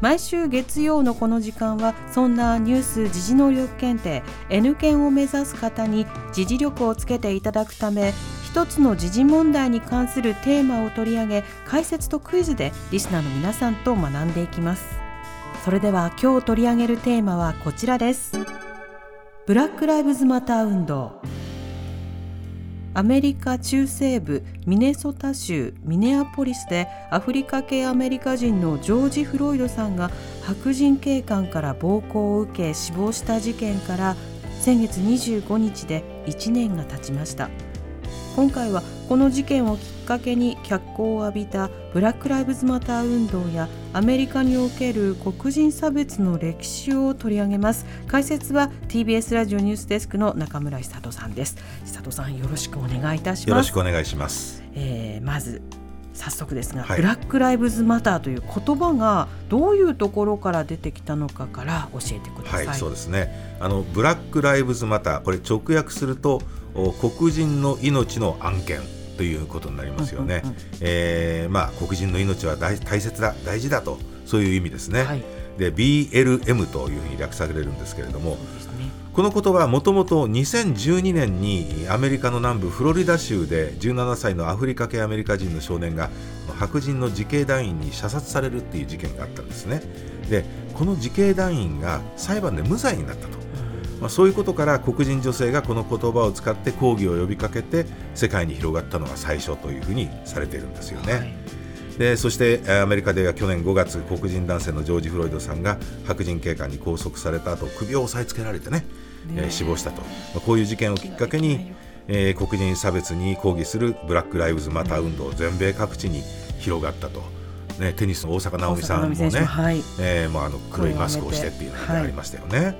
毎週月曜のこの時間はそんなニュース時事能力検定 N 検を目指す方に時事力をつけていただくため一つの時事問題に関するテーマを取り上げ解説とクイズでリスナーの皆さんと学んでいきます。それでは今日取り上げるテーマはこちらです。ブラック・ライブズ・マター運動。アメリカ中西部ミネソタ州ミネアポリスでアフリカ系アメリカ人のジョージ・フロイドさんが白人警官から暴行を受け死亡した事件から先月25日で1年が経ちました。今回はこの事件をきっかけに脚光を浴びたブラック・ライブズ・マター運動やアメリカにおける黒人差別の歴史を取り上げます。解説は TBS ラジオニュースデスクの中村久人さんです。久人さんよろしくお願いいたします。よろしくお願いします、えーまず早速ですが、はい。ブラック・ライブズ・マターという言葉がどういうところから出てきたのかから教えてくださ。はいい、そうですね。あのブラック・ライブズ・マターこれ直訳するとお黒人の命の案件ということになりますよね、うんうんうん。えーまあ、黒人の命は大大切だ大事だとそういう意味ですね、はいで BLM というふうに略されるんですけれどもこの言葉はもともと2012年にアメリカの南部フロリダ州で17歳のアフリカ系アメリカ人の少年が白人の自警団員に射殺されるっていう事件があったんですね。でこの自警団員が裁判で無罪になったと、まあ、そういうことから黒人女性がこの言葉を使って抗議を呼びかけて世界に広がったのが最初というふうにされているんですよね、はいでそしてえーアメリカでは去年5月黒人男性のジョージ・フロイドさんが白人警官に拘束された後首を押さえつけられてね、え。ー死亡したと、まあこういう事件をきっかけに、えー黒人差別に抗議するブラック・ライブズ・マター運動全米各地に広がったと、ね、テニスの大坂なおみさんもねもはい。えーもうあの黒いマスクをしてっていうのがありましたよね。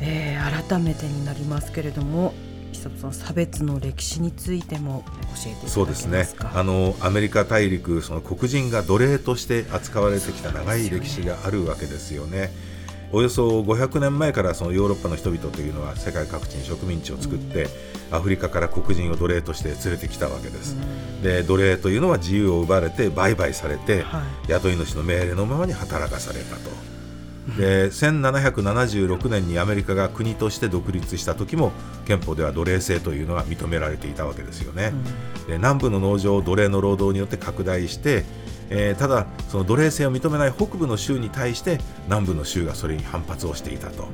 えー改めてになりますけれども久本さん差別の歴史についても教えてそうですねあのアメリカ大陸その黒人が奴隷として扱われてきた長い歴史があるわけですよね。およそ500年前からそのヨーロッパの人々というのは世界各地に植民地を作って、アフリカから黒人を奴隷として連れてきたわけです。で奴隷というのは自由を奪われて売買されて、は雇い主の命令のままに働かされたと。で1776年にアメリカが国として独立した時も憲法では奴隷制というのが認められていたわけですよね。で南部の農場を奴隷の労働によって拡大して、えーただその奴隷制を認めない北部の州に対して南部の州がそれに反発をしていたと。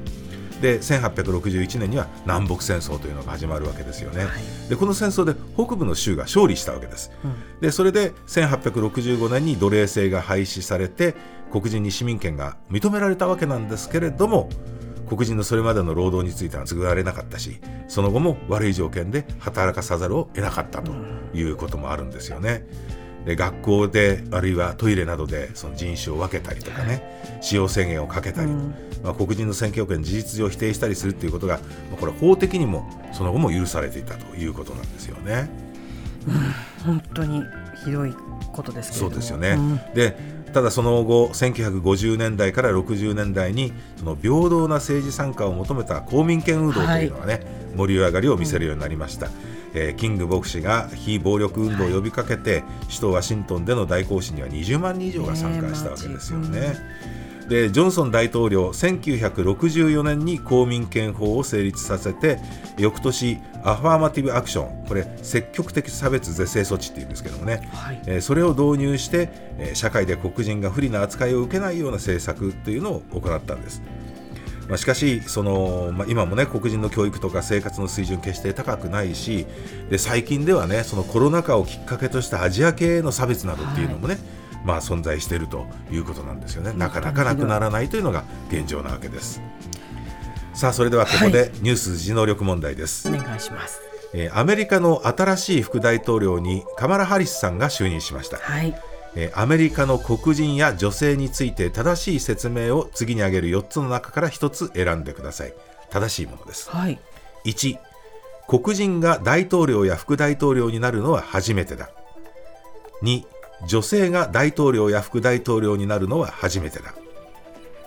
で1861年には南北戦争というのが始まるわけですよね。でこの戦争で北部の州が勝利したわけです。でそれで1865年に奴隷制が廃止されて黒人に市民権が認められたわけなんですけれども黒人のそれまでの労働については継がれなかったしその後も悪い条件で働かさざるを得なかったということもあるんですよね。で学校であるいはトイレなどでその人種を分けたりとかね、使用制限をかけたり、まあ、黒人の選挙権事実上否定したりするということが、まあ、これ法的にもその後も許されていたということなんですよね。本当にひどいことですけそうですよね、ん。でただその後1950年代から60年代にその平等な政治参加を求めた公民権運動というのがね、盛り上がりを見せるようになりました、えーキング牧師が非暴力運動を呼びかけて、首都ワシントンでの大行進には20万人以上が参加したわけですよね。ねでジョンソン大統領1964年に公民権法を成立させて翌年アファーマティブアクションこれ積極的差別是正措置っていうんですけどもね、はいえーそれを導入して、えー社会で黒人が不利な扱いを受けないような政策というのを行ったんです。まあ、しかしその、まあ、今もね黒人の教育とか生活の水準決して高くないしで最近ではねそのコロナ禍をきっかけとしたアジア系への差別などっていうのもね、まあ、存在しているということなんですよね。なかなかなくならないというのが現状なわけです。さあそれではここでニュース時能力問題です、お願いします。えーアメリカの新しい副大統領にカマラ・ハリスさんが就任しました。はいえーアメリカの黒人や女性について正しい説明を次に挙げる4つの中から1つ選んでください。正しいものです。はい。1黒人が大統領や副大統領になるのは初めてだ。2女性が大統領や副大統領になるのは初めてだ。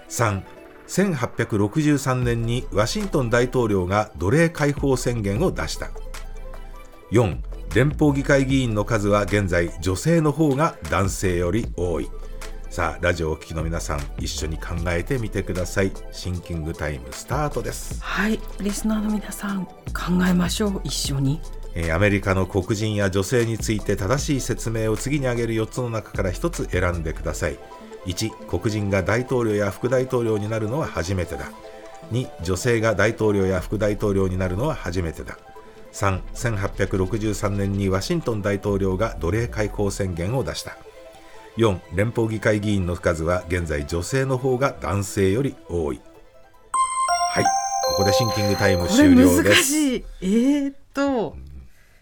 3 1863年にワシントン大統領が奴隷解放宣言を出した。4連邦議会議員の数は現在女性の方が男性より多い。さあラジオをお聞きの皆さん一緒に考えてみてください。シンキングタイムスタートです。はいリスナーの皆さん考えましょう。一緒に。えーアメリカの黒人や女性について正しい説明を次に挙げる4つの中から1つ選んでください。1黒人が大統領や副大統領になるのは初めてだ。2女性が大統領や副大統領になるのは初めてだ3 1863年にワシントン大統領が奴隷解放宣言を出した。4連邦議会議員の数は現在女性の方が男性より多い。はいここでシンキングタイム終了難です。しい。えー、っと。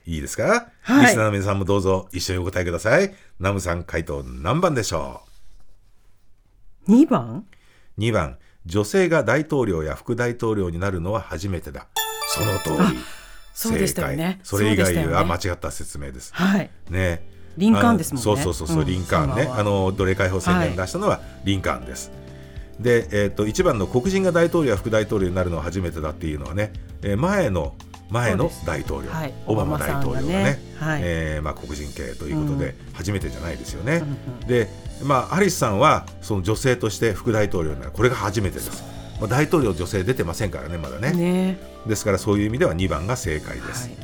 いいですか、はい。リスナーの皆さんもどうぞ一緒にお答えください。ナムさん回答何番でしょ2番？う ?2 番、女性が大統領や副大統領になるのは初めてだ。その通り。そうでしたよね。それ以外は間違った説明です。はい。ね。リンカーンですもんね。そうそうそうそう、うん。リンカーンね。あの奴隷解放宣言を出したのはリンカーンです。で、えっ、と1番の黒人が大統領や副大統領になるのは初めてだっていうのはね、えー前の前の大統領、はい。オバマ大統領がね。ね。はい。えーまあ、黒人系ということで、初めてじゃないですよね。うん。で、まあ、ハリスさんはその女性として副大統領になる。これが初めてです。まあ、大統領女性出てませんからねまだね。ね。ですからそういう意味では2番が正解です。はい。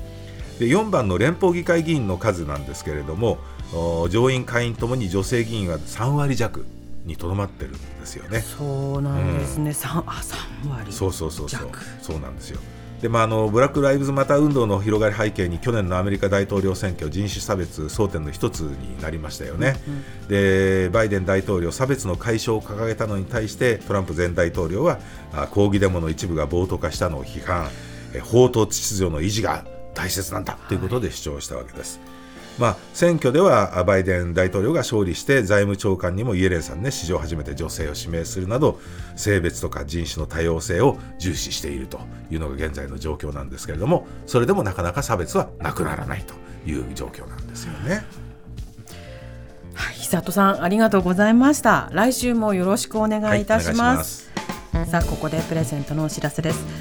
で4番の連邦議会議員の数なんですけれどもお上院下院ともに女性議員は3割弱にとどまってるんですよね。そうなんですね、三あ三割そうそうそうそう。弱そうなんですよ。でまあ、あのブラック・ライブズ・マター運動の広がり背景に去年のアメリカ大統領選挙人種差別争点の一つになりましたよね、でバイデン大統領差別の解消を掲げたのに対してトランプ前大統領はあ抗議デモの一部が暴徒化したのを批判。え法と秩序の維持が大切なんだということで主張したわけです。まあ、選挙ではあバイデン大統領が勝利して財務長官にもイエレンさんね史上初めて女性を指名するなど性別とか人種の多様性を重視しているというのが現在の状況なんですけれどもそれでもなかなか差別はなくならないという状況なんですよね。はい久人さんありがとうございました来週もよろしくお願いいたしまますす。さあここでプレゼントのお知らせです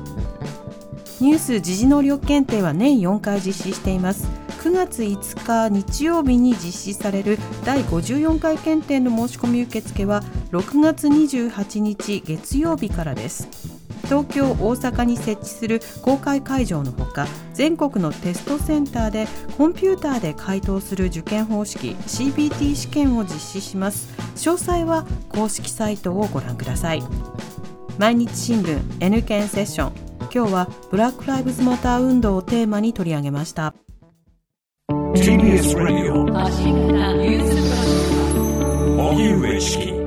ニュース時事能力検定は年4回実施しています。9月5日日曜日に実施される第54回検定の申し込み受付は6月28日月曜日からです。東京大阪に設置する公開会場のほか全国のテストセンターでコンピューターで回答する受験方式 CBT 試験を実施します。詳細は公式サイトをご覧ください。毎日新聞 N 検セッション。今日はブラック・ライブズ・マター運動をテーマに取り上げました。TBS ラジオ荻上チキ